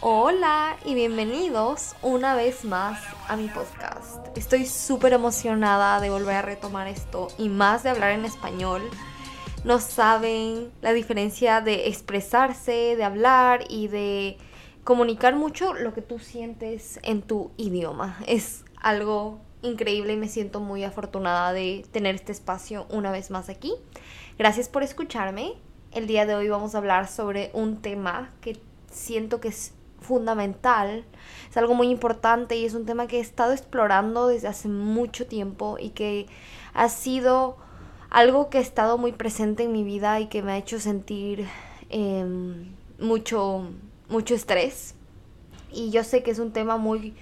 Hola y bienvenidos una vez más a mi podcast. Estoy súper emocionada de volver a retomar esto y más de hablar en español. No saben la diferencia de expresarse, de hablar y de comunicar mucho lo que tú sientes en tu idioma. Es algo increíble y me siento muy afortunada de tener este espacio una vez más aquí. Gracias por escucharme. El día de hoy vamos a hablar sobre un tema que siento que es fundamental, es algo muy importante y es un tema que he estado explorando desde hace mucho tiempo y que ha sido algo que ha estado muy presente en mi vida y que me ha hecho sentir em, mucho, mucho estrés. Y yo sé que es un tema muy...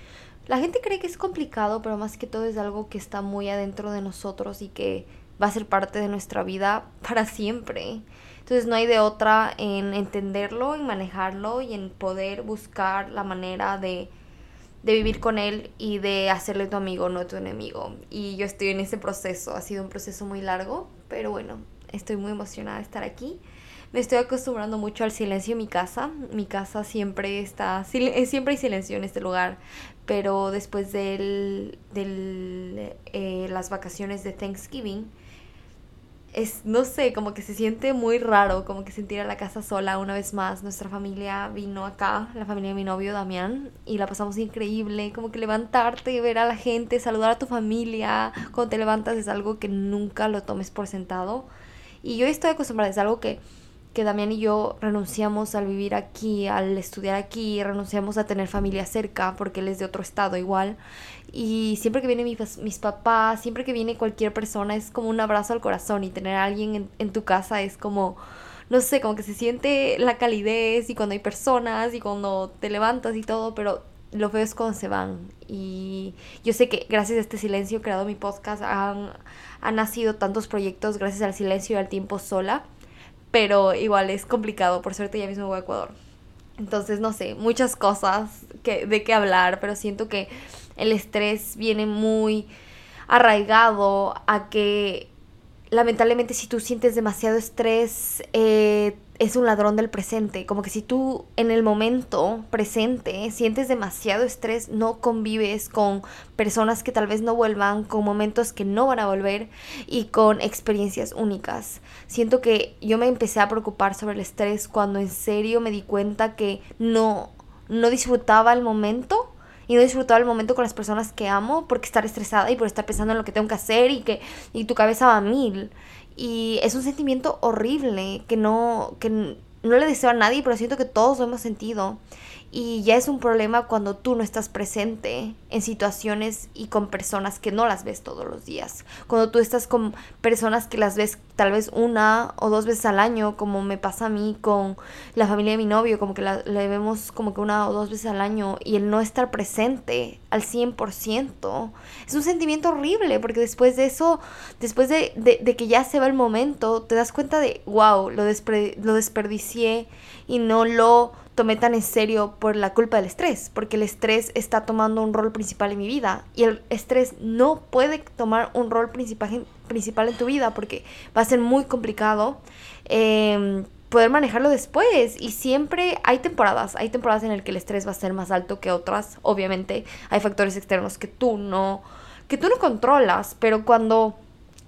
La gente cree que es complicado, pero más que todo es algo que está muy adentro de nosotros y que va a ser parte de nuestra vida para siempre. Entonces no hay de otra en entenderlo, en manejarlo y en poder buscar la manera de, de vivir con él y de hacerle tu amigo, no tu enemigo. Y yo estoy en ese proceso, ha sido un proceso muy largo, pero bueno, estoy muy emocionada de estar aquí. Me estoy acostumbrando mucho al silencio en mi casa. Mi casa siempre está, siempre hay silencio en este lugar, pero después de del, eh, las vacaciones de Thanksgiving, es, no sé, como que se siente muy raro, como que sentir a la casa sola una vez más. Nuestra familia vino acá, la familia de mi novio Damián, y la pasamos increíble, como que levantarte ver a la gente, saludar a tu familia cuando te levantas es algo que nunca lo tomes por sentado. Y yo estoy acostumbrada, es algo que que Damián y yo renunciamos al vivir aquí, al estudiar aquí, renunciamos a tener familia cerca porque él es de otro estado igual. Y siempre que vienen mis, mis papás, siempre que viene cualquier persona es como un abrazo al corazón y tener a alguien en, tu casa es como no sé, como que se siente la calidez y cuando hay personas y cuando te levantas y todo, pero lo feo es cuando se van. Y yo sé que gracias a este silencio creado mi podcast han, han nacido tantos proyectos gracias al silencio y al tiempo sola pero igual es complicado, por suerte ya mismo voy a Ecuador. Entonces, no sé, muchas cosas que, de qué hablar, pero siento que el estrés viene muy arraigado a que lamentablemente si tú sientes demasiado estrés, eh, es un ladrón del presente. Como que si tú en el momento presente sientes demasiado estrés, no convives con personas que tal vez no vuelvan, con momentos que no van a volver y con experiencias únicas. Siento que yo me empecé a preocupar sobre el estrés cuando en serio me di cuenta que no, no disfrutaba el momento y no disfrutaba el momento con las personas que amo porque estar estresada y por estar pensando en lo que tengo que hacer y que y tu cabeza va a mil. Y es un sentimiento horrible que no, que no le deseo a nadie, pero siento que todos lo hemos sentido. Y ya es un problema cuando tú no estás presente en situaciones y con personas que no las ves todos los días. Cuando tú estás con personas que las ves tal vez una o dos veces al año, como me pasa a mí con la familia de mi novio, como que la, vemos como que una o dos veces al año y el no estar presente al 100%, es un sentimiento horrible porque después de eso, después de, de, que ya se va el momento, te das cuenta de, wow, lo, lo desperdicié y no lo tomé tan en serio por la culpa del estrés, porque el estrés está tomando un rol principal en mi vida y el estrés no puede tomar un rol principal principal en tu vida porque va a ser muy complicado em, poder manejarlo después. Y siempre hay temporadas, hay temporadas en las que el estrés va a ser más alto que otras, obviamente. Hay factores externos que tú no que tú no controlas, pero cuando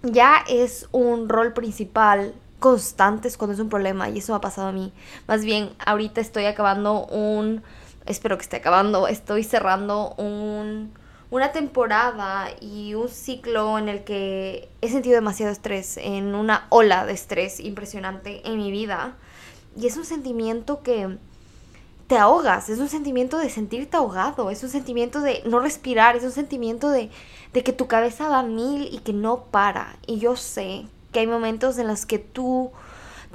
ya es un rol principal constantes cuando es un problema y eso me ha pasado a mí. Más bien, ahorita estoy acabando un, espero que esté acabando, estoy cerrando un, una temporada y un ciclo en el que he sentido demasiado estrés, en una ola de estrés impresionante en mi vida. Y es un sentimiento que te ahogas, es un sentimiento de sentirte ahogado, es un sentimiento de no respirar, es un sentimiento de, de que tu cabeza va a mil y que no para. Y yo sé que hay momentos en los que tú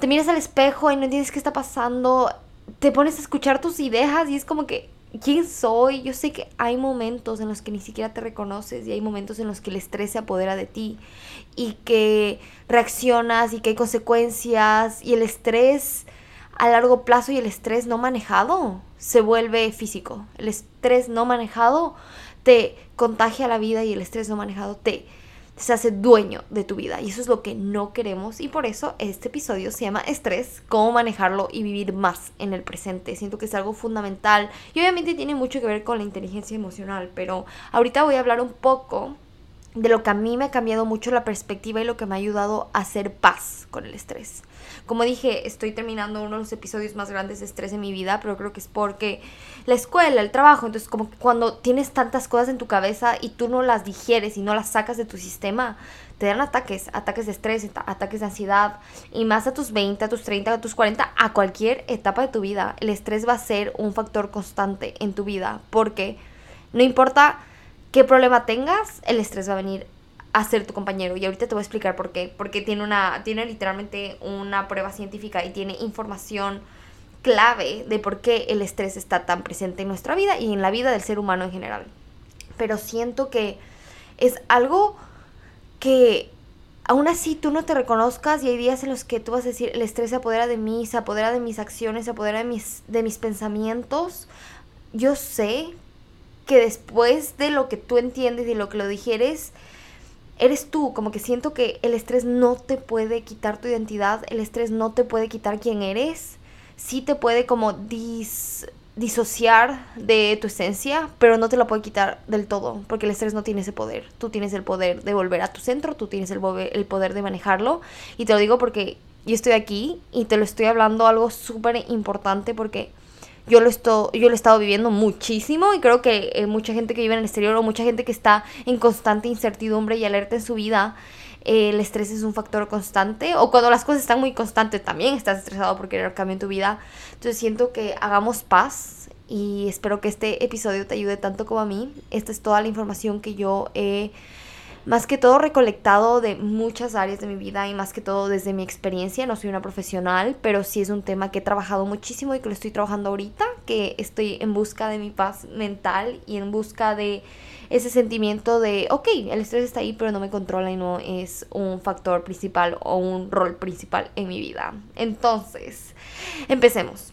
te miras al espejo y no entiendes qué está pasando, te pones a escuchar tus ideas y es como que, ¿quién soy? Yo sé que hay momentos en los que ni siquiera te reconoces y hay momentos en los que el estrés se apodera de ti y que reaccionas y que hay consecuencias y el estrés a largo plazo y el estrés no manejado se vuelve físico. El estrés no manejado te contagia la vida y el estrés no manejado te se hace dueño de tu vida y eso es lo que no queremos y por eso este episodio se llama estrés, cómo manejarlo y vivir más en el presente. Siento que es algo fundamental y obviamente tiene mucho que ver con la inteligencia emocional, pero ahorita voy a hablar un poco de lo que a mí me ha cambiado mucho la perspectiva y lo que me ha ayudado a hacer paz con el estrés. Como dije, estoy terminando uno de los episodios más grandes de estrés en mi vida, pero creo que es porque la escuela, el trabajo, entonces como que cuando tienes tantas cosas en tu cabeza y tú no las digieres y no las sacas de tu sistema, te dan ataques, ataques de estrés, ataques de ansiedad, y más a tus 20, a tus 30, a tus 40, a cualquier etapa de tu vida, el estrés va a ser un factor constante en tu vida, porque no importa qué problema tengas, el estrés va a venir a ser tu compañero. Y ahorita te voy a explicar por qué. Porque tiene una, tiene literalmente una prueba científica y tiene información clave de por qué el estrés está tan presente en nuestra vida y en la vida del ser humano en general. Pero siento que es algo que aún así tú no te reconozcas y hay días en los que tú vas a decir, el estrés se apodera de mí, se apodera de mis acciones, se apodera de mis, de mis pensamientos. Yo sé que después de lo que tú entiendes y lo que lo digieres, eres tú, como que siento que el estrés no te puede quitar tu identidad, el estrés no te puede quitar quién eres, sí te puede como disociar de tu esencia, pero no te lo puede quitar del todo, porque el estrés no tiene ese poder, tú tienes el poder de volver a tu centro, tú tienes el, el poder de manejarlo, y te lo digo porque yo estoy aquí y te lo estoy hablando algo súper importante porque yo lo, estoy, yo lo he estado viviendo muchísimo y creo que eh, mucha gente que vive en el exterior o mucha gente que está en constante incertidumbre y alerta en su vida, eh, el estrés es un factor constante. O cuando las cosas están muy constantes, también estás estresado por querer cambio en tu vida. Entonces siento que hagamos paz y espero que este episodio te ayude tanto como a mí. Esta es toda la información que yo he más que todo recolectado de muchas áreas de mi vida y más que todo desde mi experiencia. No soy una profesional, pero sí es un tema que he trabajado muchísimo y que lo estoy trabajando ahorita, que estoy en busca de mi paz mental y en busca de ese sentimiento de, ok, el estrés está ahí, pero no me controla y no es un factor principal o un rol principal en mi vida. Entonces, empecemos.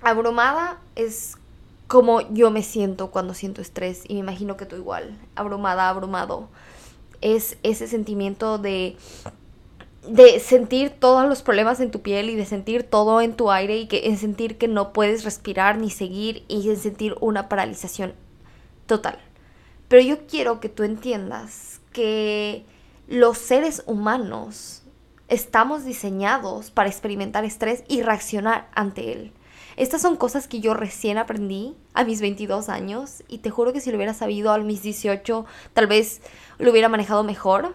Abrumada es como yo me siento cuando siento estrés y me imagino que tú igual, abrumada, abrumado es ese sentimiento de de sentir todos los problemas en tu piel y de sentir todo en tu aire y que en sentir que no puedes respirar ni seguir y en sentir una paralización total. Pero yo quiero que tú entiendas que los seres humanos estamos diseñados para experimentar estrés y reaccionar ante él. Estas son cosas que yo recién aprendí a mis 22 años y te juro que si lo hubiera sabido a mis 18 tal vez lo hubiera manejado mejor,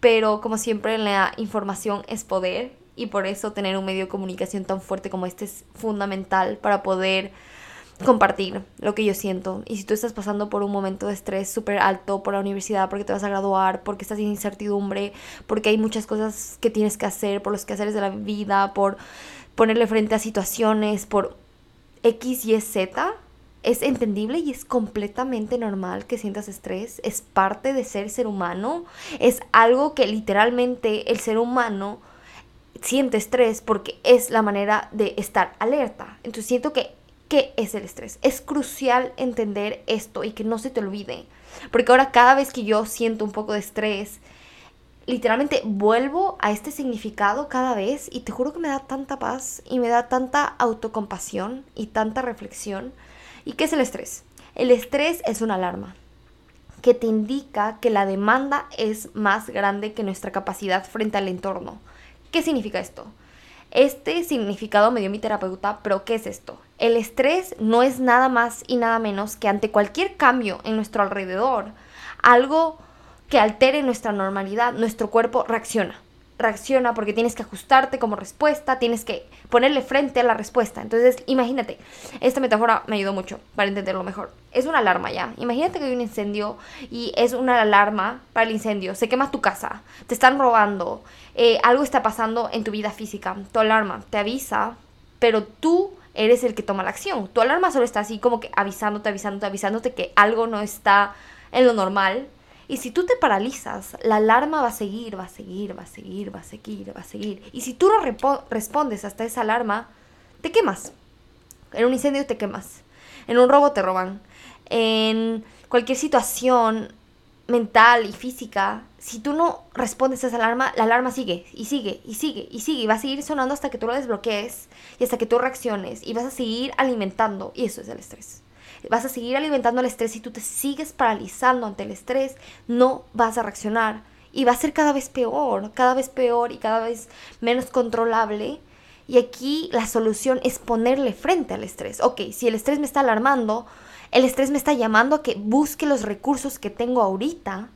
pero como siempre la información es poder y por eso tener un medio de comunicación tan fuerte como este es fundamental para poder compartir lo que yo siento. Y si tú estás pasando por un momento de estrés súper alto por la universidad, porque te vas a graduar, porque estás en incertidumbre, porque hay muchas cosas que tienes que hacer, por los quehaceres de la vida, por ponerle frente a situaciones por X, Y, Z, es entendible y es completamente normal que sientas estrés, es parte de ser ser humano, es algo que literalmente el ser humano siente estrés porque es la manera de estar alerta. Entonces siento que, ¿qué es el estrés? Es crucial entender esto y que no se te olvide, porque ahora cada vez que yo siento un poco de estrés, literalmente vuelvo a este significado cada vez y te juro que me da tanta paz y me da tanta autocompasión y tanta reflexión. ¿Y qué es el estrés? El estrés es una alarma que te indica que la demanda es más grande que nuestra capacidad frente al entorno. ¿Qué significa esto? Este significado me dio mi terapeuta, pero ¿qué es esto? El estrés no es nada más y nada menos que ante cualquier cambio en nuestro alrededor, algo que altere nuestra normalidad, nuestro cuerpo reacciona. Reacciona porque tienes que ajustarte como respuesta, tienes que ponerle frente a la respuesta. Entonces, imagínate, esta metáfora me ayudó mucho para entenderlo mejor. Es una alarma ya. Imagínate que hay un incendio y es una alarma para el incendio. Se quema tu casa, te están robando, eh, algo está pasando en tu vida física. Tu alarma te avisa, pero tú eres el que toma la acción. Tu alarma solo está así como que avisándote, avisándote, avisándote que algo no está en lo normal y si tú te paralizas, la alarma va a seguir, va a seguir, va a seguir, va a seguir, va a seguir. Y si tú no respondes hasta esa alarma, te quemas. En un incendio te quemas. En un robo te roban. En cualquier situación mental y física, si tú no respondes a esa alarma, la alarma sigue y sigue y sigue y sigue y va a seguir sonando hasta que tú lo desbloquees y hasta que tú reacciones y vas a seguir alimentando y eso es el estrés. Vas a seguir alimentando el estrés y tú te sigues paralizando ante el estrés, no vas a reaccionar y va a ser cada vez peor, cada vez peor y cada vez menos controlable. Y aquí la solución es ponerle frente al estrés. Ok, si el estrés me está alarmando, el estrés me está llamando a que busque los recursos que tengo ahorita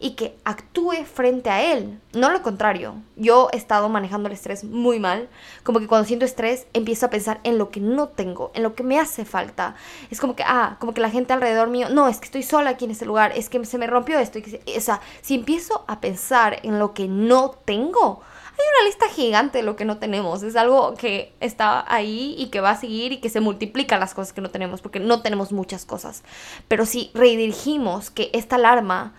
y que actúe frente a él. No lo contrario. Yo he estado manejando el estrés muy mal. Como que cuando siento estrés empiezo a pensar en lo que no tengo, en lo que me hace falta. Es como que, ah, como que la gente alrededor mío, no, es que estoy sola aquí en este lugar, es que se me rompió esto. O sea, si empiezo a pensar en lo que no tengo, hay una lista gigante de lo que no tenemos. Es algo que está ahí y que va a seguir y que se multiplica las cosas que no tenemos, porque no tenemos muchas cosas. Pero si redirigimos que esta alarma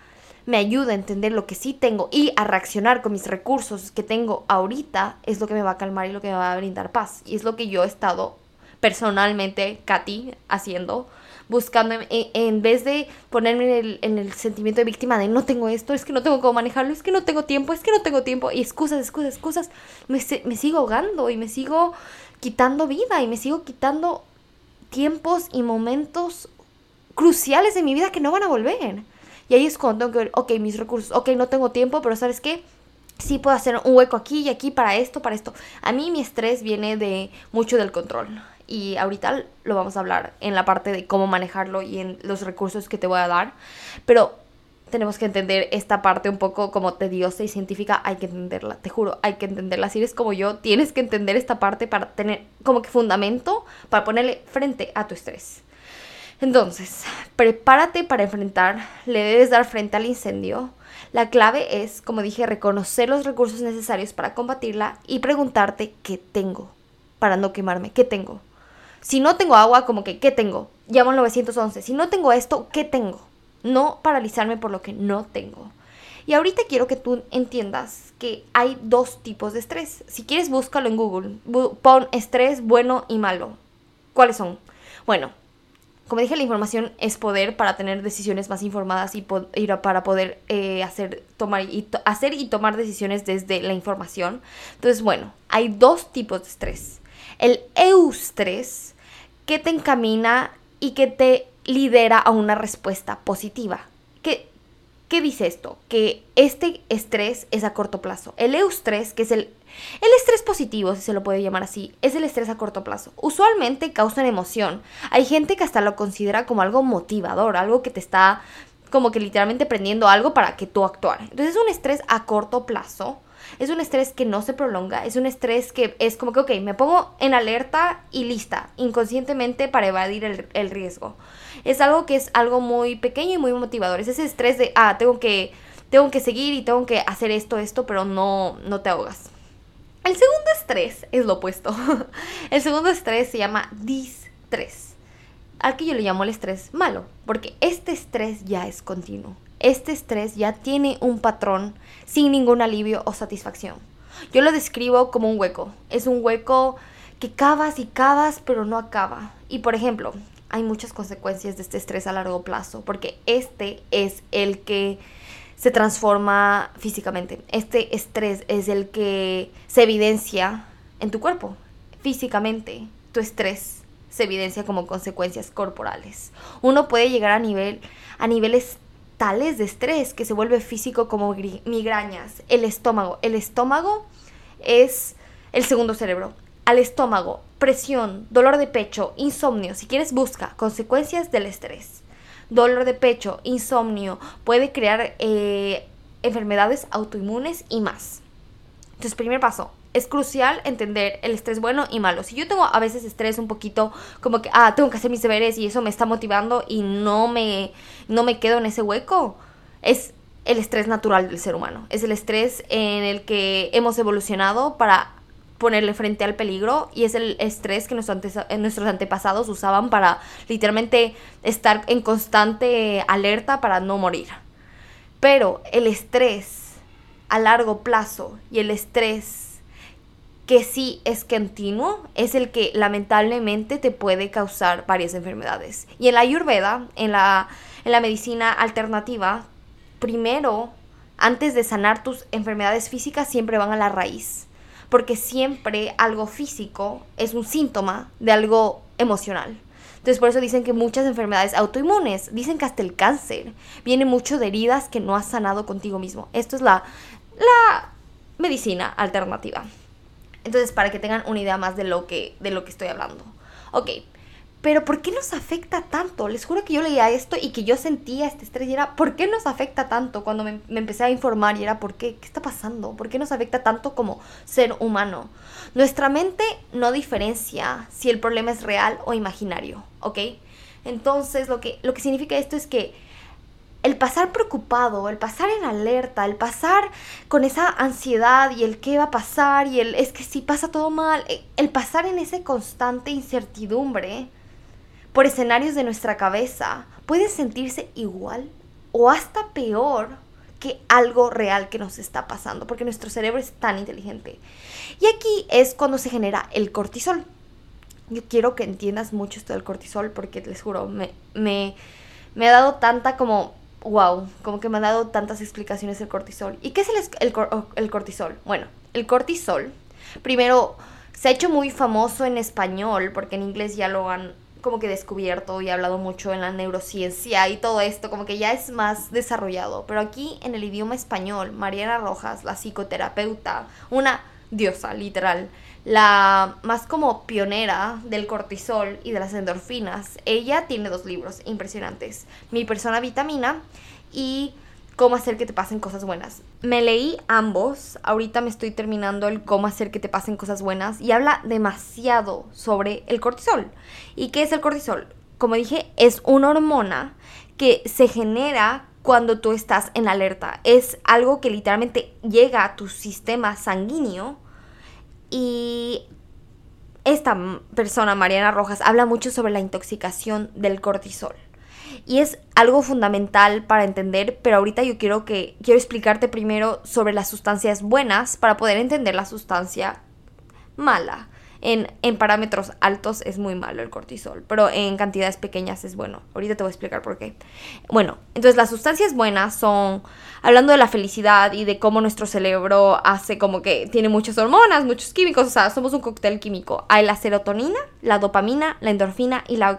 me ayuda a entender lo que sí tengo y a reaccionar con mis recursos que tengo ahorita, es lo que me va a calmar y lo que me va a brindar paz. Y es lo que yo he estado personalmente, Katy, haciendo, buscando, en, vez de ponerme en el, en el, sentimiento de víctima de no tengo esto, es que no tengo cómo manejarlo, es que no tengo tiempo, es que no tengo tiempo, y excusas, excusas, excusas, me, me sigo ahogando y me sigo quitando vida y me sigo quitando tiempos y momentos cruciales de mi vida que no van a volver. Y ahí es cuando tengo que ver, ok, mis recursos, ok, no tengo tiempo, pero ¿sabes qué? Sí puedo hacer un hueco aquí y aquí para esto, para esto. A mí mi estrés viene de mucho del control. Y ahorita lo vamos a hablar en la parte de cómo manejarlo y en los recursos que te voy a dar. Pero tenemos que entender esta parte un poco como tediosa y científica, hay que entenderla, te juro, hay que entenderla. Si eres como yo, tienes que entender esta parte para tener como que fundamento para ponerle frente a tu estrés. Entonces, prepárate para enfrentar, le debes dar frente al incendio. La clave es, como dije, reconocer los recursos necesarios para combatirla y preguntarte qué tengo para no quemarme, qué tengo. Si no tengo agua, como que, ¿qué tengo? Llamo al 911. Si no tengo esto, ¿qué tengo? No paralizarme por lo que no tengo. Y ahorita quiero que tú entiendas que hay dos tipos de estrés. Si quieres, búscalo en Google. Pon estrés bueno y malo. ¿Cuáles son? Bueno, como dije, la información es poder para tener decisiones más informadas y, para poder eh, hacer, tomar y hacer y tomar decisiones desde la información. Entonces, bueno, hay dos tipos de estrés. El eustrés, que te encamina y que te lidera a una respuesta positiva. ¿Qué, ¿Qué dice esto? Que este estrés es a corto plazo. El eustrés, que es el el estrés positivo, si se lo puede llamar así, es el estrés a corto plazo. Usualmente causa emoción. Hay gente que hasta lo considera como algo motivador, algo que te está como que literalmente prendiendo algo para que tú actuar. Entonces es un estrés a corto plazo. Es un estrés que no se prolonga, es un estrés que es como que, ok, me pongo en alerta y lista, inconscientemente para evadir el, el riesgo. Es algo que es algo muy pequeño y muy motivador. Es ese estrés de, ah, tengo que, tengo que seguir y tengo que hacer esto, esto, pero no, no te ahogas. El segundo estrés es lo opuesto. El segundo estrés se llama distrés, al que yo le llamo el estrés malo, porque este estrés ya es continuo. Este estrés ya tiene un patrón sin ningún alivio o satisfacción. Yo lo describo como un hueco. Es un hueco que cavas y cavas, pero no acaba. Y por ejemplo, hay muchas consecuencias de este estrés a largo plazo, porque este es el que se transforma físicamente. Este estrés es el que se evidencia en tu cuerpo, físicamente. Tu estrés se evidencia como consecuencias corporales. Uno puede llegar a, nivel, a niveles tales de estrés que se vuelve físico como migrañas. El estómago. El estómago es el segundo cerebro. Al estómago, presión, dolor de pecho, insomnio. Si quieres, busca consecuencias del estrés dolor de pecho, insomnio, puede crear eh, enfermedades autoinmunes y más. Entonces, primer paso, es crucial entender el estrés bueno y malo. Si yo tengo a veces estrés un poquito como que, ah, tengo que hacer mis deberes y eso me está motivando y no me, no me quedo en ese hueco, es el estrés natural del ser humano. Es el estrés en el que hemos evolucionado para ponerle frente al peligro y es el estrés que nuestros, nuestros antepasados usaban para literalmente estar en constante alerta para no morir. Pero el estrés a largo plazo y el estrés que sí es continuo es el que lamentablemente te puede causar varias enfermedades. Y en la ayurveda, en la, en la medicina alternativa, primero, antes de sanar tus enfermedades físicas, siempre van a la raíz. Porque siempre algo físico es un síntoma de algo emocional. Entonces por eso dicen que muchas enfermedades autoinmunes, dicen que hasta el cáncer, viene mucho de heridas que no has sanado contigo mismo. Esto es la, la medicina alternativa. Entonces para que tengan una idea más de lo que, de lo que estoy hablando. Ok, pero ¿por qué nos afecta tanto? Les juro que yo leía esto y que yo sentía este estrés y era, ¿por qué nos afecta tanto? Cuando me, empecé a informar y era, ¿por qué? ¿Qué está pasando? ¿Por qué nos afecta tanto como ser humano? Nuestra mente no diferencia si el problema es real o imaginario, ¿ok? Entonces lo que, lo que significa esto es que el pasar preocupado, el pasar en alerta, el pasar con esa ansiedad y el qué va a pasar y el es que si pasa todo mal, eh, el pasar en esa constante incertidumbre, por escenarios de nuestra cabeza puede sentirse igual o hasta peor que algo real que nos está pasando, porque nuestro cerebro es tan inteligente. Y aquí es cuando se genera el cortisol. Yo quiero que entiendas mucho esto del cortisol porque les juro, me, me, me ha dado tanta como, wow, como que me ha dado tantas explicaciones el cortisol. ¿Y qué es el, el cortisol? Bueno, el cortisol, primero, se ha hecho muy famoso en español porque en inglés ya lo han como que descubierto y hablado mucho en la neurociencia y todo esto, como que ya es más desarrollado. Pero aquí en el idioma español, Mariana Rojas, la psicoterapeuta, una diosa, literal, la más como pionera del cortisol y de las endorfinas, ella tiene dos libros impresionantes, Mi persona vitamina y cómo hacer que te pasen cosas buenas. Me leí ambos, ahorita me estoy terminando el cómo hacer que te pasen cosas buenas y habla demasiado sobre el cortisol. ¿Y qué es el cortisol? Como dije, es una hormona que se genera cuando tú estás en alerta. Es algo que literalmente llega a tu sistema sanguíneo y esta persona, Mariana Rojas, habla mucho sobre la intoxicación del cortisol y es algo fundamental para entender, pero ahorita yo quiero que quiero explicarte primero sobre las sustancias buenas para poder entender la sustancia mala. En, en, parámetros altos es muy malo el cortisol, pero en cantidades pequeñas es bueno. Ahorita te voy a explicar por qué. Bueno, entonces las sustancias buenas son hablando de la felicidad y de cómo nuestro cerebro hace como que tiene muchas hormonas, muchos químicos, o sea, somos un cóctel químico. Hay la serotonina, la dopamina, la endorfina y la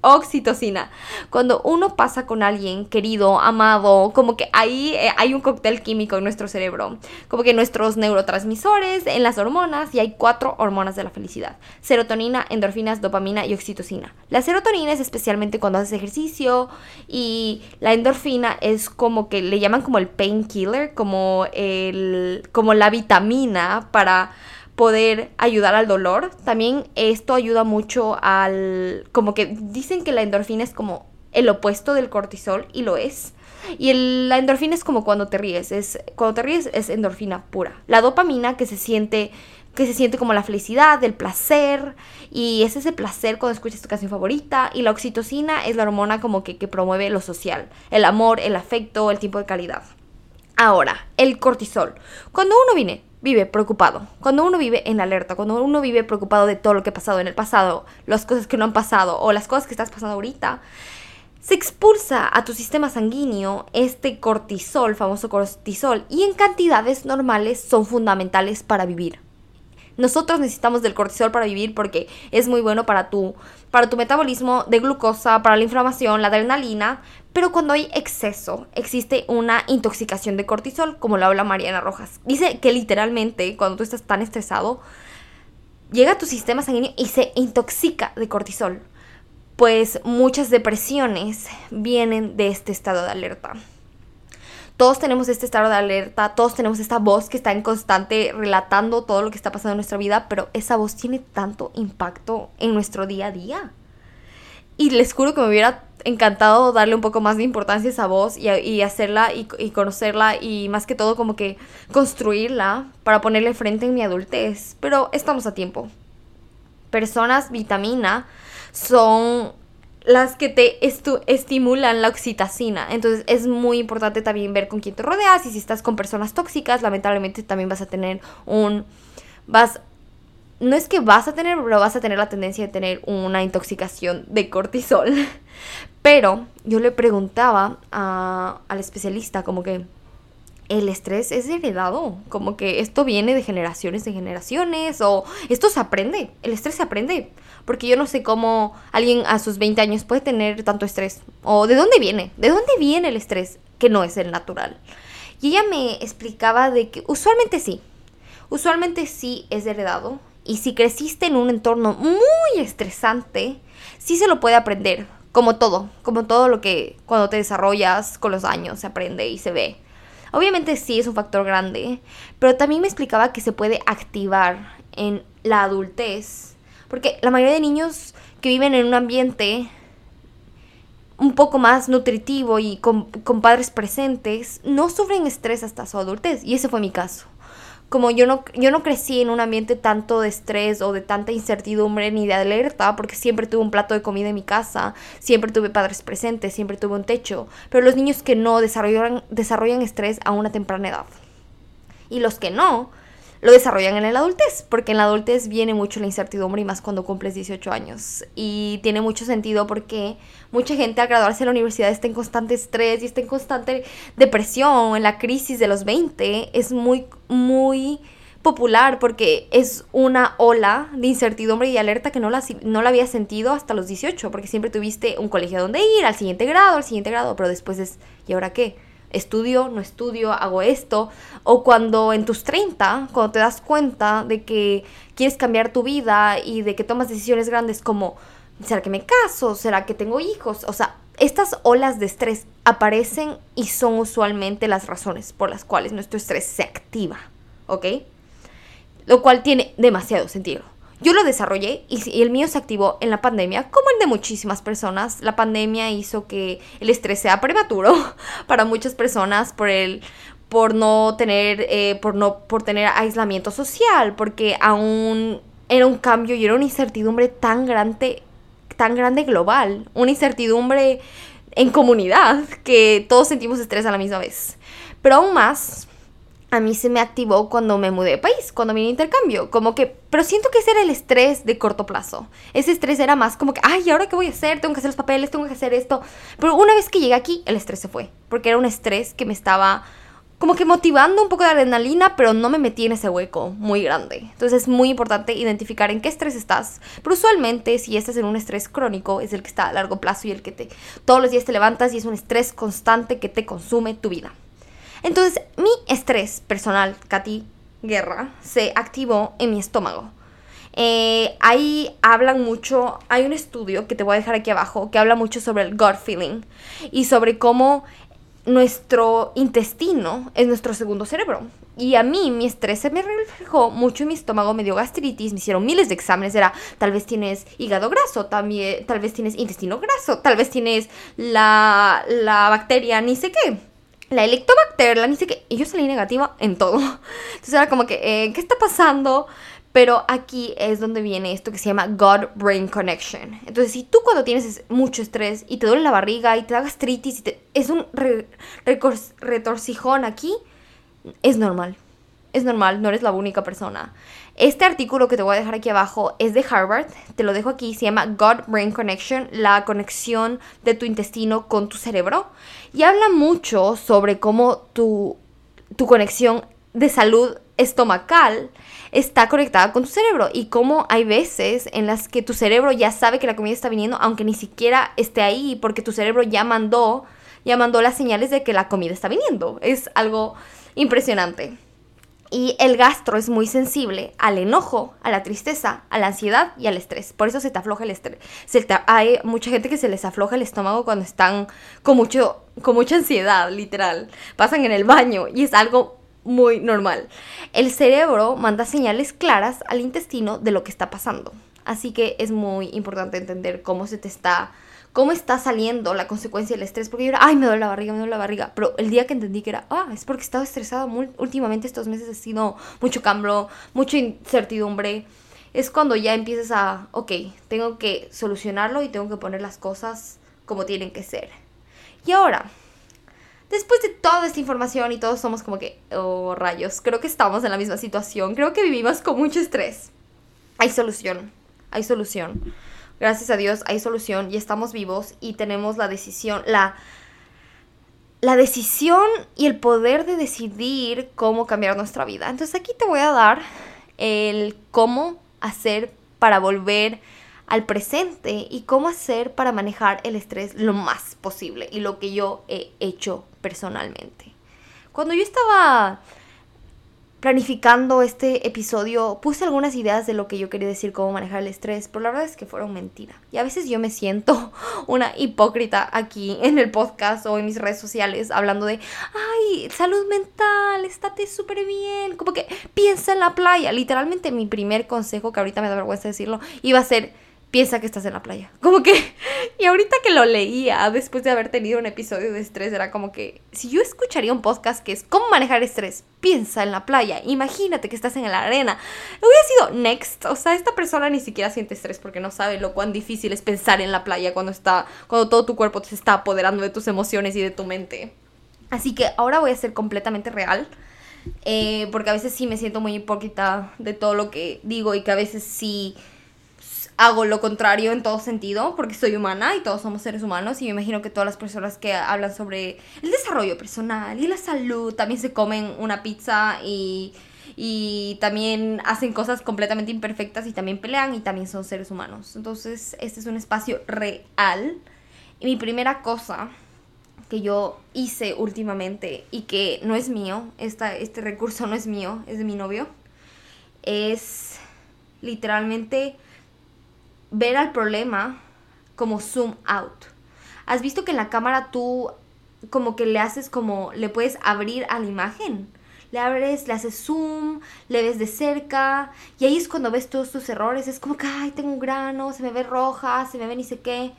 oxitocina. Cuando uno pasa con alguien querido, amado, como que ahí eh, hay un cóctel químico en nuestro cerebro, como que nuestros neurotransmisores, en las hormonas, y hay cuatro hormonas de la felicidad. Serotonina, endorfinas, dopamina y oxitocina. La serotonina es especialmente cuando haces ejercicio y la endorfina es como que le llaman como el painkiller, como, el, como la vitamina para poder ayudar al dolor. También esto ayuda mucho al, como que dicen que la endorfina es como el opuesto del cortisol y lo es. Y la endorfina es como cuando te ríes, es cuando te ríes es endorfina pura. La dopamina que se siente que se siente como la felicidad, el placer, y es ese placer cuando escuchas tu canción favorita, y la oxitocina es la hormona como que, que promueve lo social, el amor, el afecto, el tiempo de calidad. Ahora, el cortisol. Cuando uno viene, vive preocupado, cuando uno vive en alerta, cuando uno vive preocupado de todo lo que ha pasado en el pasado, las cosas que no han pasado o las cosas que estás pasando ahorita, se expulsa a tu sistema sanguíneo este cortisol, famoso cortisol, y en cantidades normales son fundamentales para vivir. Nosotros necesitamos del cortisol para vivir porque es muy bueno para tu, para tu metabolismo de glucosa, para la inflamación, la adrenalina, pero cuando hay exceso existe una intoxicación de cortisol, como lo habla Mariana Rojas. Dice que literalmente cuando tú estás tan estresado, llega a tu sistema sanguíneo y se intoxica de cortisol. Pues muchas depresiones vienen de este estado de alerta todos tenemos este estado de alerta, todos tenemos esta voz que está en constante relatando todo lo que está pasando en nuestra vida, pero esa voz tiene tanto impacto en nuestro día a día. Y les juro que me hubiera encantado darle un poco más de importancia a esa voz y, hacerla y, y, conocerla y más que todo como que construirla para ponerle frente en mi adultez. Pero estamos a tiempo. Personas vitamina son las que te estimulan la oxitocina. Entonces es muy importante también ver con quién te rodeas y si estás con personas tóxicas, lamentablemente también vas a tener un... vas no es que vas a tener, pero vas a tener la tendencia de tener una intoxicación de cortisol. Pero yo le preguntaba al especialista como que el estrés es heredado, como que esto viene de generaciones en generaciones o esto se aprende, el estrés se aprende, porque yo no sé cómo alguien a sus 20 años puede tener tanto estrés. O de dónde viene, de dónde viene el estrés que no es el natural. Y ella me explicaba de que usualmente sí, usualmente sí es heredado. Y si creciste en un entorno muy estresante, sí se lo puede aprender, como todo, como todo lo que cuando te desarrollas con los años se aprende y se ve. Obviamente sí es un factor grande, pero también me explicaba que se puede activar en la adultez, porque la mayoría de niños que viven en un ambiente un poco más nutritivo y con, padres presentes no sufren estrés hasta su adultez, y ese fue mi caso. Como yo no, yo no crecí en un ambiente tanto de estrés o de tanta incertidumbre ni de alerta, porque siempre tuve un plato de comida en mi casa, siempre tuve padres presentes, siempre tuve un techo, pero los niños que no desarrollan, desarrollan estrés a una temprana edad. Y los que no, lo desarrollan en la adultez, porque en la adultez viene mucho la incertidumbre y más cuando cumples 18 años. Y tiene mucho sentido porque mucha gente al graduarse de la universidad está en constante estrés y está en constante depresión, en la crisis de los 20, es muy, muy popular porque es una ola de incertidumbre y alerta que no la, no la había sentido hasta los 18, porque siempre tuviste un colegio donde ir, al siguiente grado, al siguiente grado, pero después es, ¿y ahora qué? Estudio, no estudio, hago esto. O cuando en tus 30, cuando te das cuenta de que quieres cambiar tu vida y de que tomas decisiones grandes como, ¿será que me caso? ¿Será que tengo hijos? O sea, estas olas de estrés aparecen y son usualmente las razones por las cuales nuestro estrés se activa, ¿ok? Lo cual tiene demasiado sentido. Yo lo desarrollé y, el mío se activó en la pandemia, como el de muchísimas personas. La pandemia hizo que el estrés sea prematuro para muchas personas por el por no tener eh, por no por tener aislamiento social, porque aún era un cambio y era una incertidumbre tan grande tan grande global, una incertidumbre en comunidad que todos sentimos estrés a la misma vez. Pero aún más, a mí se me activó cuando me mudé de país, cuando vine a intercambio. Como que, pero siento que ese era el estrés de corto plazo. Ese estrés era más como que, ay, ¿ahora qué voy a hacer? Tengo que hacer los papeles, tengo que hacer esto. Pero una vez que llegué aquí, el estrés se fue. Porque era un estrés que me estaba como que motivando un poco de adrenalina, pero no me metí en ese hueco muy grande. Entonces es muy importante identificar en qué estrés estás. Pero usualmente si estás en un estrés crónico, es el que está a largo plazo y el que te todos los días te levantas y es un estrés constante que te consume tu vida. Entonces, mi estrés personal, Katy Guerra, se activó en mi estómago. Eh, ahí hablan mucho, hay un estudio que te voy a dejar aquí abajo que habla mucho sobre el gut feeling y sobre cómo nuestro intestino es nuestro segundo cerebro. Y a mí mi estrés se me reflejó mucho en mi estómago, me dio gastritis, me hicieron miles de exámenes, era tal vez tienes hígado graso, también, tal vez tienes intestino graso, tal vez tienes la, la bacteria, ni sé qué la Helicobacter, la ni sé qué, y yo salí negativa en todo. Entonces era como que, eh, ¿qué está pasando? Pero aquí es donde viene esto que se llama God-Brain Connection. Entonces, si tú cuando tienes mucho estrés y te duele la barriga y te da gastritis y te, es un retorcijón aquí, es normal. Es normal, no eres la única persona. Este artículo que te voy a dejar aquí abajo es de Harvard, te lo dejo aquí, se llama God-Brain Connection, la conexión de tu intestino con tu cerebro. Y habla mucho sobre cómo tu, tu conexión de salud estomacal está conectada con tu cerebro y cómo hay veces en las que tu cerebro ya sabe que la comida está viniendo aunque ni siquiera esté ahí porque tu cerebro ya mandó ya mandó las señales de que la comida está viniendo. Es algo impresionante. Y el gastro es muy sensible al enojo, a la tristeza, a la ansiedad y al estrés. Por eso se te afloja el estrés. hay mucha gente que se les afloja el estómago cuando están con, mucho, con mucha ansiedad, literal. Pasan en el baño y es algo muy normal. El cerebro manda señales claras al intestino de lo que está pasando. Así que es muy importante entender cómo se te está cómo está saliendo la consecuencia del estrés. Porque yo era, ay, me duele la barriga, me duele la barriga. Pero el día que entendí que era, ah, es porque he estado estresada muy, últimamente estos meses ha sido mucho cambio, mucha incertidumbre. Es cuando ya empiezas a, ok, tengo que solucionarlo y tengo que poner las cosas como tienen que ser. Y ahora, después de toda esta información y todos somos como que, oh rayos, creo que estamos en la misma situación, creo que vivimos con mucho estrés. hay solución, hay solución. Gracias a Dios hay solución y estamos vivos y tenemos la decisión, la, la decisión y el poder de decidir cómo cambiar nuestra vida. Entonces aquí te voy a dar el cómo hacer para volver al presente y cómo hacer para manejar el estrés lo más posible y lo que yo he hecho personalmente. Cuando yo estaba planificando este episodio puse algunas ideas de lo que yo quería decir cómo manejar el estrés, pero la verdad es que fueron mentira. Y a veces yo me siento una hipócrita aquí en el podcast o en mis redes sociales hablando de, ay, salud mental, estate súper bien, como que piensa en la playa. Literalmente mi primer consejo, que ahorita me da vergüenza decirlo, iba a ser piensa que estás en la playa. Como que, y ahorita que lo leía, después de haber tenido un episodio de estrés, era como que, si yo escucharía un podcast que es cómo manejar estrés, piensa en la playa, imagínate que estás en la arena, hubiera sido next. O sea, esta persona ni siquiera siente estrés porque no sabe lo cuán difícil es pensar en la playa cuando está, cuando todo tu cuerpo se está apoderando de tus emociones y de tu mente. Así que ahora voy a ser completamente real. Eh, porque a veces sí me siento muy hipócrita de todo lo que digo y que a veces sí hago lo contrario en todo sentido, porque soy humana y todos somos seres humanos y me imagino que todas las personas que hablan sobre el desarrollo personal y la salud también se comen una pizza y, y también hacen cosas completamente imperfectas y también pelean y también son seres humanos. Entonces, este es un espacio real. Y mi primera cosa que yo hice últimamente y que no es mío, esta, este recurso no es mío, es de mi novio, es literalmente ver al problema como zoom out. ¿Has visto que en la cámara tú como que le haces como, le puedes abrir a la imagen? Le abres, le haces zoom, le ves de cerca y ahí es cuando ves todos tus errores. Es como que, ay, tengo un grano, se me ve roja, se me ve ni sé qué.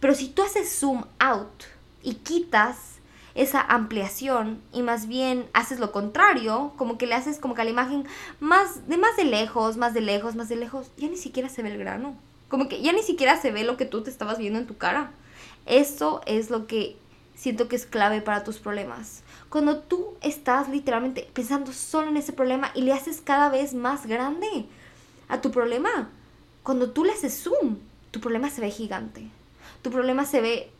Pero si tú haces zoom out y quitas esa ampliación y más bien haces lo contrario, como que le haces como que a la imagen más de más de lejos, más de lejos, más de lejos, ya ni siquiera se ve el grano. Como que ya ni siquiera se ve lo que tú te estabas viendo en tu cara. Eso es lo que siento que es clave para tus problemas. Cuando tú estás literalmente pensando solo en ese problema y le haces cada vez más grande a tu problema, cuando tú le haces zoom, tu problema se ve gigante. Tu problema se ve,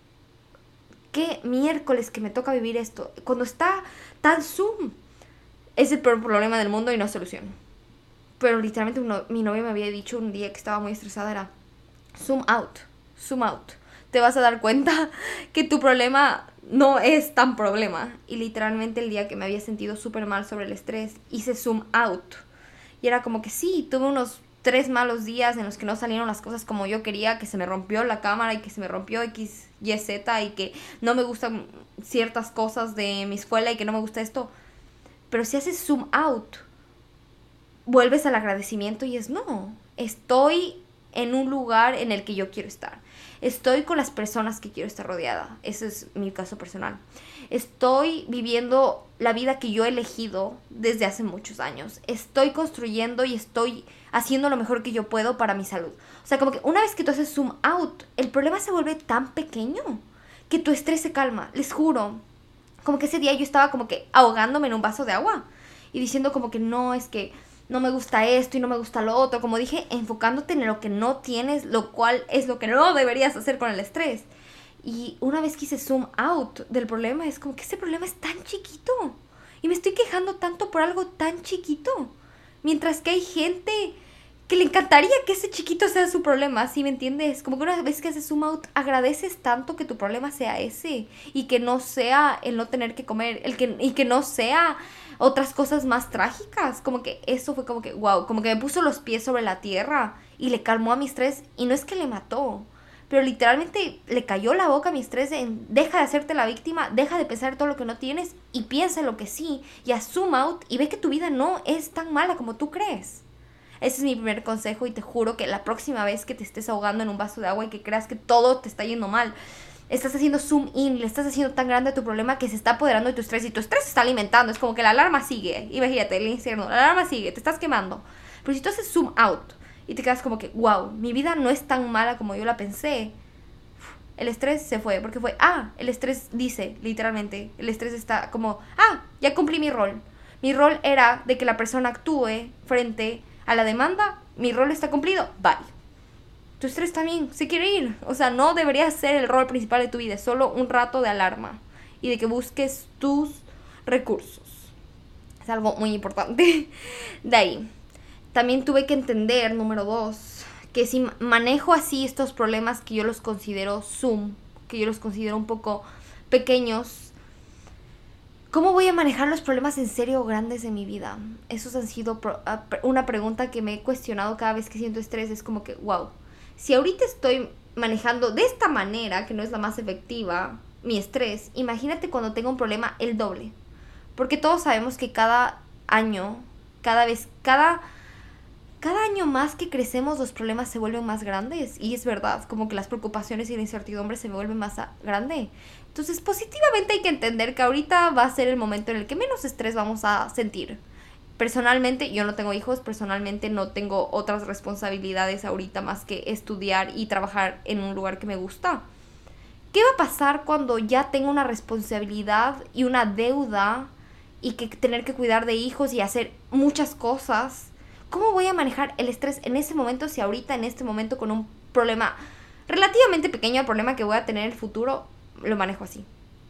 ¿qué miércoles que me toca vivir esto? Cuando está tan zoom, es el peor problema del mundo y no solución. Pero literalmente mi novio me había dicho un día que estaba muy estresada, era, zoom out, zoom out. Te vas a dar cuenta que tu problema no es tan problema. Y literalmente el día que me había sentido súper mal sobre el estrés, hice zoom out. Y era como que sí, tuve unos tres malos días en los que no salieron las cosas como yo quería, que se me rompió la cámara y que se me rompió X, Y, Z y que no me gustan ciertas cosas de mi escuela y que no me gusta esto. Pero si haces zoom out, vuelves al agradecimiento y es no, estoy en un lugar en el que yo quiero estar. Estoy con las personas que quiero estar rodeada. Ese es mi caso personal. Estoy viviendo la vida que yo he elegido desde hace muchos años. Estoy construyendo y estoy haciendo lo mejor que yo puedo para mi salud. O sea, como que una vez que tú haces zoom out, el problema se vuelve tan pequeño que tu estrés se calma. Les juro. Como que ese día yo estaba como que ahogándome en un vaso de agua y diciendo como que no, es que no me gusta esto y no me gusta lo otro. Como dije, enfocándote en lo que no tienes, lo cual es lo que no deberías hacer con el estrés. Y una vez que hice zoom out del problema, es como que ese problema es tan chiquito. Y me estoy quejando tanto por algo tan chiquito. Mientras que hay gente que le encantaría que ese chiquito sea su problema, ¿sí me entiendes? Como que una vez que haces zoom out, agradeces tanto que tu problema sea ese y que no sea el no tener que comer, el que, y que no sea otras cosas más trágicas. Como que eso fue como que, wow, como que me puso los pies sobre la tierra y le calmó a mi estrés. Y no es que le mató, pero literalmente le cayó la boca a mi estrés en deja de hacerte la víctima, deja de pensar todo lo que no tienes y piensa en lo que sí. Y zoom out y ve que tu vida no es tan mala como tú crees. Ese es mi primer consejo y te juro que la próxima vez que te estés ahogando en un vaso de agua y que creas que todo te está yendo mal, estás haciendo zoom in, le estás haciendo tan grande tu problema que se está apoderando de tu estrés y tu estrés se está alimentando. Es como que la alarma sigue. Imagínate, el infierno, la alarma sigue, te estás quemando. Pero si tú haces zoom out y te quedas como que, wow, mi vida no es tan mala como yo la pensé, el estrés se fue, porque fue, ah, el estrés dice, literalmente, el estrés está como, ah, ya cumplí mi rol. Mi rol era de que la persona actúe frente la demanda mi rol está cumplido, bye. Tu estrés también se quiere ir. O sea, no debería ser el rol principal de tu vida, solo un rato de alarma y de que busques tus recursos. Es algo muy importante. De ahí. También tuve que entender, número dos, que si manejo así estos problemas que yo los considero Zoom, que yo los considero un poco pequeños, ¿cómo voy a manejar los problemas en serio grandes de mi vida? Esos han sido ah, una pregunta que me he cuestionado cada vez que siento estrés. Es como que, wow, si ahorita estoy manejando de esta manera, que no es la más efectiva, mi estrés, imagínate cuando tenga un problema el doble. Porque todos sabemos que cada año, cada vez, cada, cada año más que crecemos los problemas se vuelven más grandes. Y es verdad, como que las preocupaciones y la incertidumbre se vuelven más grande. Entonces, positivamente hay que entender que ahorita va a ser el momento en el que menos estrés vamos a sentir. Personalmente, yo no tengo hijos, personalmente no tengo otras responsabilidades ahorita más que estudiar y trabajar en un lugar que me gusta. ¿Qué va a pasar cuando ya tengo una responsabilidad y una deuda y que tener que cuidar de hijos y hacer muchas cosas? ¿Cómo voy a manejar el estrés en ese momento si ahorita en este momento con un problema relativamente pequeño al problema que voy a tener en el futuro lo manejo así?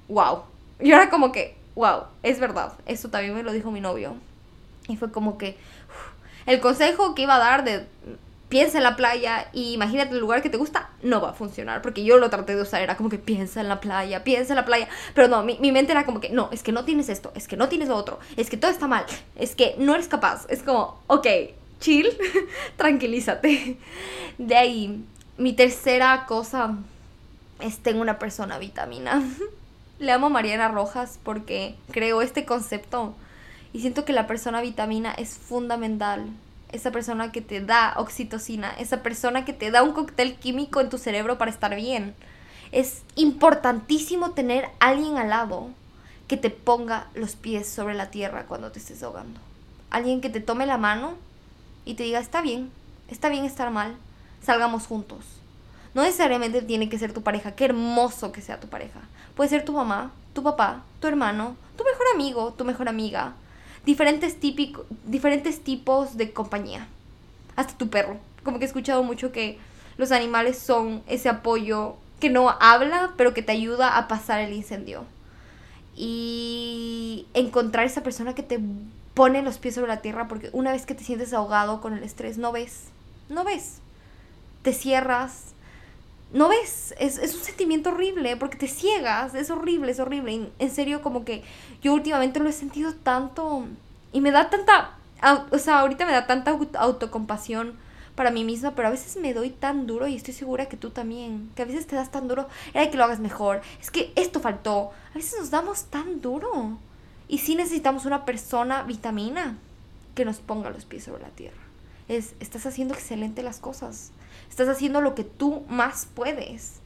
¡Wow! Y ahora como que, wow, es verdad. Eso también me lo dijo mi novio. Y fue como que el consejo que iba a dar de piensa en la playa y imagínate el lugar que te gusta, no va a funcionar. Porque yo lo traté de usar, era como que piensa en la playa, piensa en la playa. Pero no, mi, mente era como que, no, es que no tienes esto, es que no tienes otro, es que todo está mal, es que no eres capaz. Es como, ok, chill, tranquilízate. De ahí, mi tercera cosa es tengo una persona vitamina. Le amo a Mariana Rojas porque creo este concepto y siento que la persona vitamina es fundamental esa persona que te da oxitocina, esa persona que te da un cóctel químico en tu cerebro para estar bien. Es importantísimo tener alguien al lado que te ponga los pies sobre la tierra cuando te estés ahogando. Alguien que te tome la mano y te diga, está bien, está bien estar mal, salgamos juntos. No necesariamente tiene que ser tu pareja, qué hermoso que sea tu pareja. Puede ser tu mamá, tu papá, tu hermano, tu mejor amigo, tu mejor amiga, diferentes, típico, diferentes tipos de compañía. Hasta tu perro. Como que he escuchado mucho que los animales son ese apoyo que no habla, pero que te ayuda a pasar el incendio. Y encontrar esa persona que te pone los pies sobre la tierra, porque una vez que te sientes ahogado con el estrés, no ves, no ves. Te cierras, no ves, es, un sentimiento horrible porque te ciegas, es horrible, es horrible. en serio, como que yo últimamente lo he sentido tanto y me da tanta, o sea, ahorita me da tanta autocompasión para mí misma, pero a veces me doy tan duro y estoy segura que tú también, que a veces te das tan duro, era que lo hagas mejor, es que esto faltó, a veces nos damos tan duro. Y sí necesitamos una persona vitamina que nos ponga los pies sobre la tierra. Es, estás haciendo excelente las cosas. Estás haciendo lo que tú más puedes.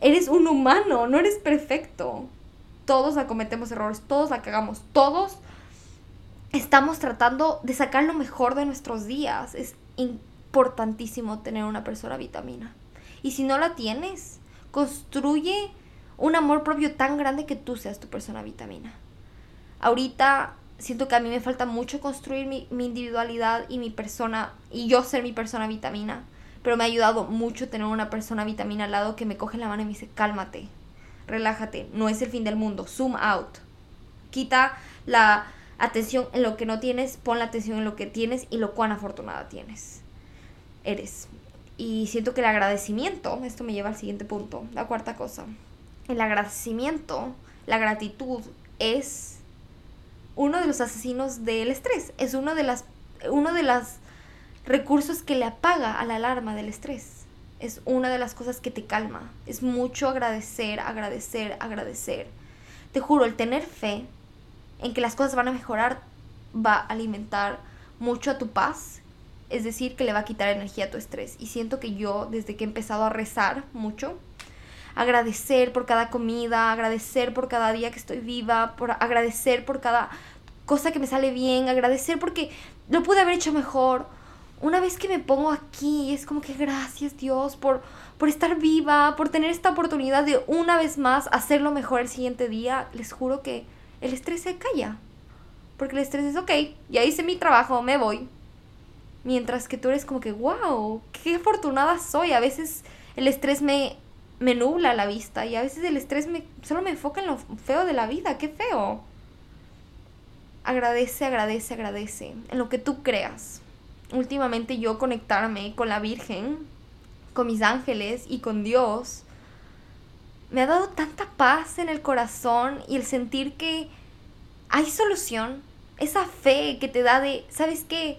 Eres un humano, no eres perfecto. Todos acometemos errores, todos la cagamos, todos estamos tratando de sacar lo mejor de nuestros días. Es importantísimo tener una persona vitamina. Y si no la tienes, construye un amor propio tan grande que tú seas tu persona vitamina. Ahorita siento que a mí me falta mucho construir mi, mi individualidad y mi persona, y yo ser mi persona vitamina pero me ha ayudado mucho tener una persona vitamina al lado que me coge la mano y me dice, cálmate, relájate, no es el fin del mundo, zoom out. Quita la atención en lo que no tienes, pon la atención en lo que tienes y lo cuán afortunada tienes. Eres. Y siento que el agradecimiento, esto me lleva al siguiente punto, la cuarta cosa. El agradecimiento, la gratitud es uno de los asesinos del estrés, es uno de las, uno de las recursos que le apaga a la alarma del estrés. Es una de las cosas que te calma. Es mucho agradecer, agradecer, agradecer. Te juro, el tener fe en que las cosas van a mejorar va a alimentar mucho a tu paz. Es decir, que le va a quitar energía a tu estrés. Y siento que yo, desde que he empezado a rezar mucho, agradecer por cada comida, agradecer por cada día que estoy viva, por agradecer por cada cosa que me sale bien, agradecer porque lo pude haber hecho mejor una vez que me pongo aquí, es como que gracias Dios por, por estar viva, por tener esta oportunidad de una vez más hacerlo mejor el siguiente día, les juro que el estrés se calla. Porque el estrés es, ok, ya hice mi trabajo, me voy. Mientras que tú eres como que, wow, qué afortunada soy. A veces el estrés me, me nubla la vista y a veces el estrés me, solo me enfoca en lo feo de la vida. Qué feo. Agradece, agradece, agradece. En lo que tú creas. Últimamente yo conectarme con la Virgen, con mis ángeles y con Dios me ha dado tanta paz en el corazón y el sentir que hay solución. Esa fe que te da de, ¿sabes qué?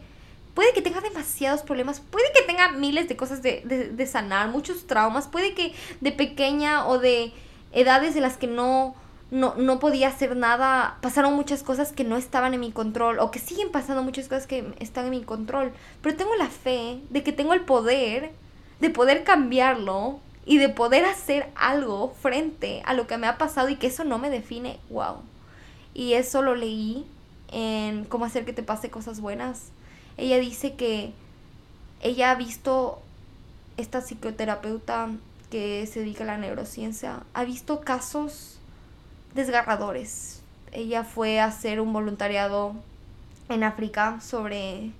Puede que tenga demasiados problemas, puede que tenga miles de cosas de, de, sanar, muchos traumas, puede que de pequeña o de edades en las que no, no, no podía hacer nada, pasaron muchas cosas que no estaban en mi control o que siguen pasando muchas cosas que están en mi control, pero tengo la fe de que tengo el poder de poder cambiarlo y de poder hacer algo frente a lo que me ha pasado y que eso no me define, wow. Y eso lo leí en cómo hacer que te pase cosas buenas. Ella dice que ella ha visto, esta psicoterapeuta que se dedica a la neurociencia, ha visto casos desgarradores. Ella fue a hacer un voluntariado en África sobre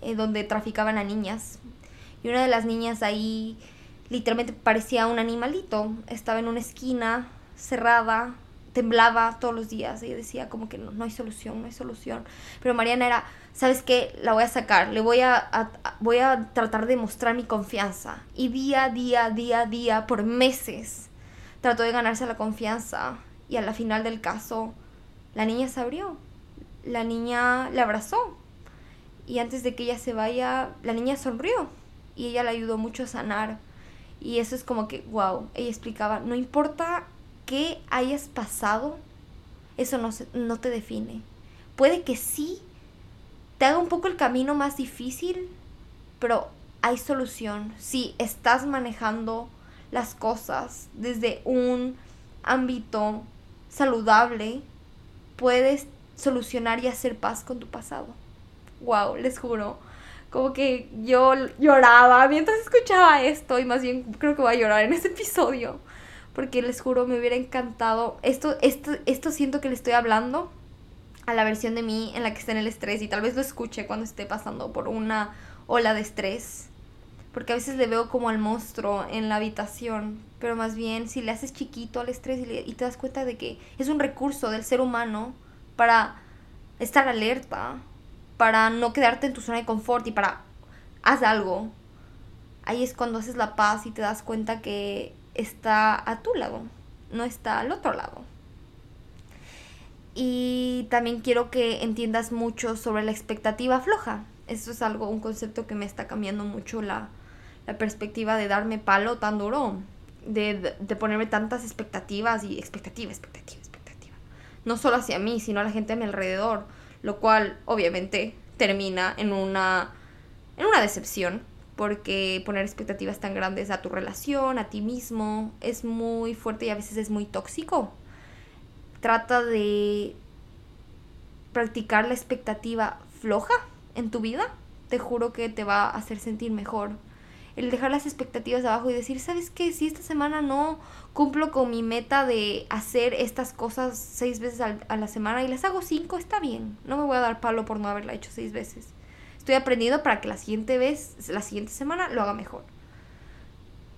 eh, donde traficaban a niñas. Y una de las niñas ahí literalmente parecía un animalito. Estaba en una esquina cerrada, temblaba todos los días. Ella decía como que no, no hay solución, no hay solución. Pero Mariana era, ¿sabes qué? La voy a sacar, le voy a, voy a tratar de mostrar mi confianza. Y día, día, día, día, por meses, trató de ganarse la confianza. Y a la final del caso, la niña se abrió. La niña le abrazó. Y antes de que ella se vaya, la niña sonrió. Y ella le ayudó mucho a sanar y eso es como que, wow, ella explicaba, no importa qué hayas pasado, eso no, no te define. Puede que sí te haga un poco el camino más difícil, pero hay solución. Si estás manejando las cosas desde un ámbito saludable, puedes solucionar y hacer paz con tu pasado. Wow, les juro como que yo lloraba mientras escuchaba esto y más bien creo que voy a llorar en ese episodio porque les juro me hubiera encantado esto esto esto siento que le estoy hablando a la versión de mí en la que está en el estrés y tal vez lo escuche cuando esté pasando por una ola de estrés porque a veces le veo como al monstruo en la habitación pero más bien si le haces chiquito al estrés y, y te das cuenta de que es un recurso del ser humano para estar alerta para no quedarte en tu zona de confort y para haz algo. Ahí es cuando haces la paz y te das cuenta que está a tu lado, no está al otro lado. Y también quiero que entiendas mucho sobre la expectativa floja. Eso es algo, un concepto que me está cambiando mucho la, perspectiva de darme palo tan duro, de, ponerme tantas expectativas y expectativa, expectativa, expectativa. No solo hacia mí, sino a la gente a mi alrededor lo cual obviamente termina en una decepción, porque poner expectativas tan grandes a tu relación, a ti mismo, es muy fuerte y a veces es muy tóxico. Trata de practicar la expectativa floja en tu vida. Te juro que te va a hacer sentir mejor el dejar las expectativas abajo y decir, ¿sabes qué? Si esta semana no cumplo con mi meta de hacer estas cosas seis veces a la semana y las hago cinco, está bien. No me voy a dar palo por no haberla hecho seis veces. Estoy aprendiendo para que la siguiente vez, la siguiente semana, lo haga mejor.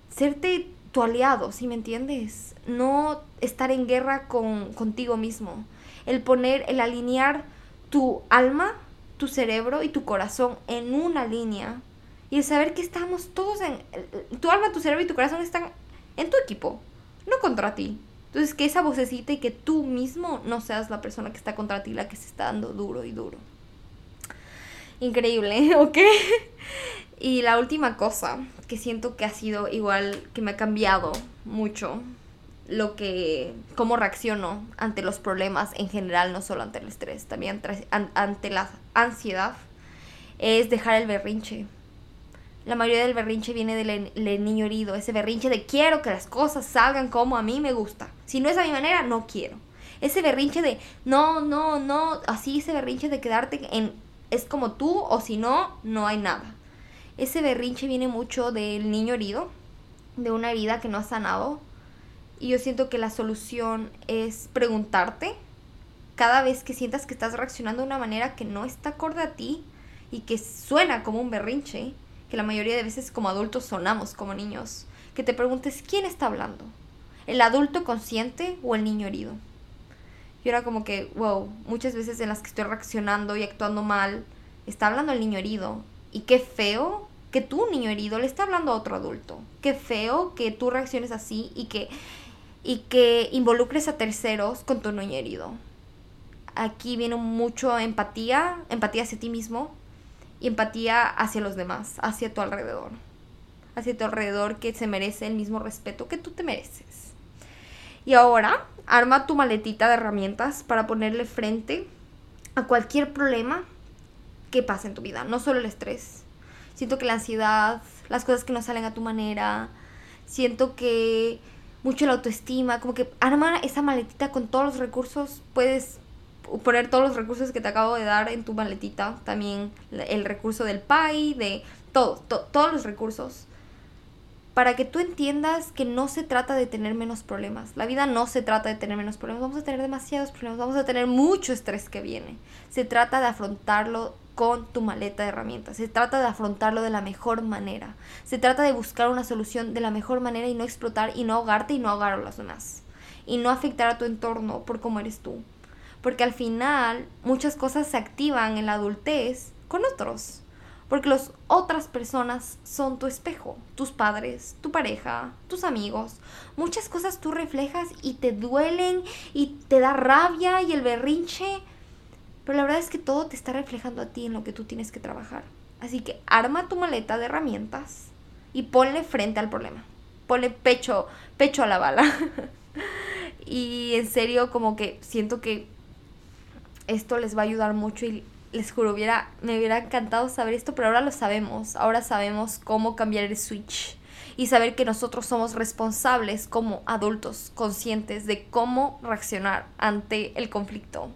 Serte tu aliado, si me entiendes? No estar en guerra con, contigo mismo. El poner, el alinear tu alma, tu cerebro y tu corazón en una línea y el saber que estamos todos en... Tu alma, tu cerebro y tu corazón están en tu equipo, no contra ti. Entonces, que esa vocecita y que tú mismo no seas la persona que está contra ti, la que se está dando duro y duro. Increíble, ¿ok? Y la última cosa que siento que ha sido igual, que me ha cambiado mucho, lo que, cómo reacciono ante los problemas en general, no solo ante el estrés, también ante la ansiedad, es dejar el berrinche la mayoría del berrinche viene del, niño herido, ese berrinche de quiero que las cosas salgan como a mí me gusta. Si no es a mi manera, no quiero. Ese berrinche de no, no, no, así ese berrinche de quedarte en es como tú o si no, no hay nada. Ese berrinche viene mucho del niño herido, de una herida que no ha sanado. Y yo siento que la solución es preguntarte cada vez que sientas que estás reaccionando de una manera que no está acorde a ti, y que suena como un berrinche, que la mayoría de veces como adultos sonamos como niños, que te preguntes quién está hablando, el adulto consciente o el niño herido. Y era como que, wow, muchas veces en las que estoy reaccionando y actuando mal, está hablando el niño herido. Y qué feo que tú, niño herido, le está hablando a otro adulto. Qué feo que tú reacciones así y que, y que involucres a terceros con tu niño herido. Aquí viene mucho empatía, empatía hacia ti mismo y empatía hacia los demás, hacia tu alrededor. Hacia tu alrededor que se merece el mismo respeto que tú te mereces. Y ahora, arma tu maletita de herramientas para ponerle frente a cualquier problema que pase en tu vida, no solo el estrés. Siento que la ansiedad, las cosas que no salen a tu manera, siento que mucho la autoestima, como que arma esa maletita con todos los recursos, puedes poner todos los recursos que te acabo de dar en tu maletita, también el recurso del PAI, de todo, todos los recursos para que tú entiendas que no se trata de tener menos problemas. La vida no se trata de tener menos problemas, vamos a tener demasiados problemas, vamos a tener mucho estrés que viene. Se trata de afrontarlo con tu maleta de herramientas, se trata de afrontarlo de la mejor manera, se trata de buscar una solución de la mejor manera y no explotar y no ahogarte y no ahogar a los demás y no afectar a tu entorno por cómo eres tú. Porque al final muchas cosas se activan en la adultez con otros porque las otras personas son tu espejo, tus padres, tu pareja, tus amigos. Muchas cosas tú reflejas y te duelen y te da rabia y el berrinche. Pero la verdad es que todo te está reflejando a ti en lo que tú tienes que trabajar. Así que arma tu maleta de herramientas y ponle frente al problema. Ponle pecho, pecho a la bala. y en serio como que siento que esto les va a ayudar mucho y les juro, me hubiera encantado saber esto, pero ahora lo sabemos. Ahora sabemos cómo cambiar el switch y saber que nosotros somos responsables como adultos conscientes de cómo reaccionar ante el conflicto.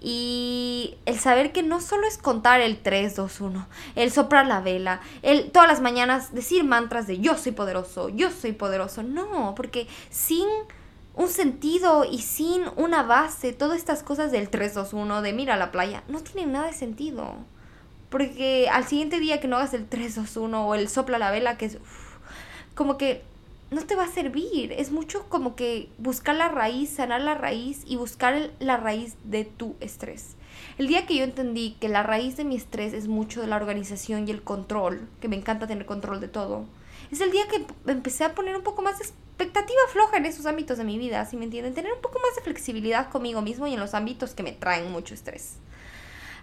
Y el saber que no solo es contar el 3, 2, 1, el soplar la vela, el todas las mañanas decir mantras de yo soy poderoso, yo soy poderoso. No, porque sin un sentido y sin una base, todas estas cosas del 321, de mira a la playa, no tienen nada de sentido. Porque al siguiente día que no hagas el 321 o el sopla la vela, que es como que no te va a servir. Es mucho como que buscar la raíz, sanar la raíz y buscar la raíz de tu estrés. El día que yo entendí que la raíz de mi estrés es mucho de la organización y el control, que me encanta tener control de todo, es el día que empecé a poner un poco más de expectativa floja en esos ámbitos de mi vida, si me entienden, tener un poco más de flexibilidad conmigo mismo y en los ámbitos que me traen mucho estrés.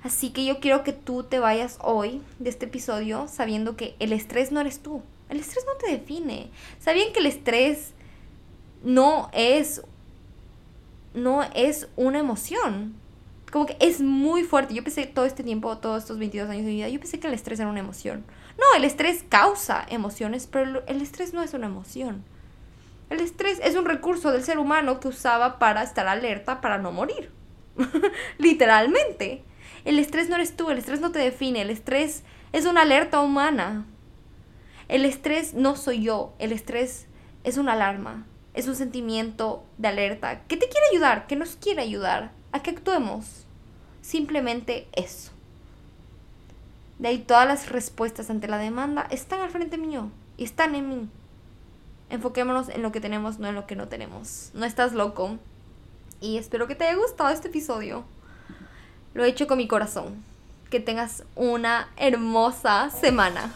Así que yo quiero que tú te vayas hoy de este episodio sabiendo que el estrés no eres tú. El estrés no te define. ¿Sabían que el estrés no es no es una emoción? Como que es muy fuerte. Yo pensé todo este tiempo, todos estos 22 años de vida, yo pensé que el estrés era una emoción. No, el estrés causa emociones, pero el estrés no es una emoción. El estrés es un recurso del ser humano que usaba para estar alerta para no morir. Literalmente. El estrés no eres tú, el estrés no te define, el estrés es una alerta humana. El estrés no soy yo, el estrés es una alarma, es un sentimiento de alerta que te quiere ayudar, que nos quiere ayudar a que actuemos. Simplemente eso. De ahí todas las respuestas ante la demanda están al frente mío y están en mí. Enfoquémonos en lo que tenemos, no en lo que no tenemos. No estás loco. Y espero que te haya gustado este episodio. Lo he hecho con mi corazón. Que tengas una hermosa semana.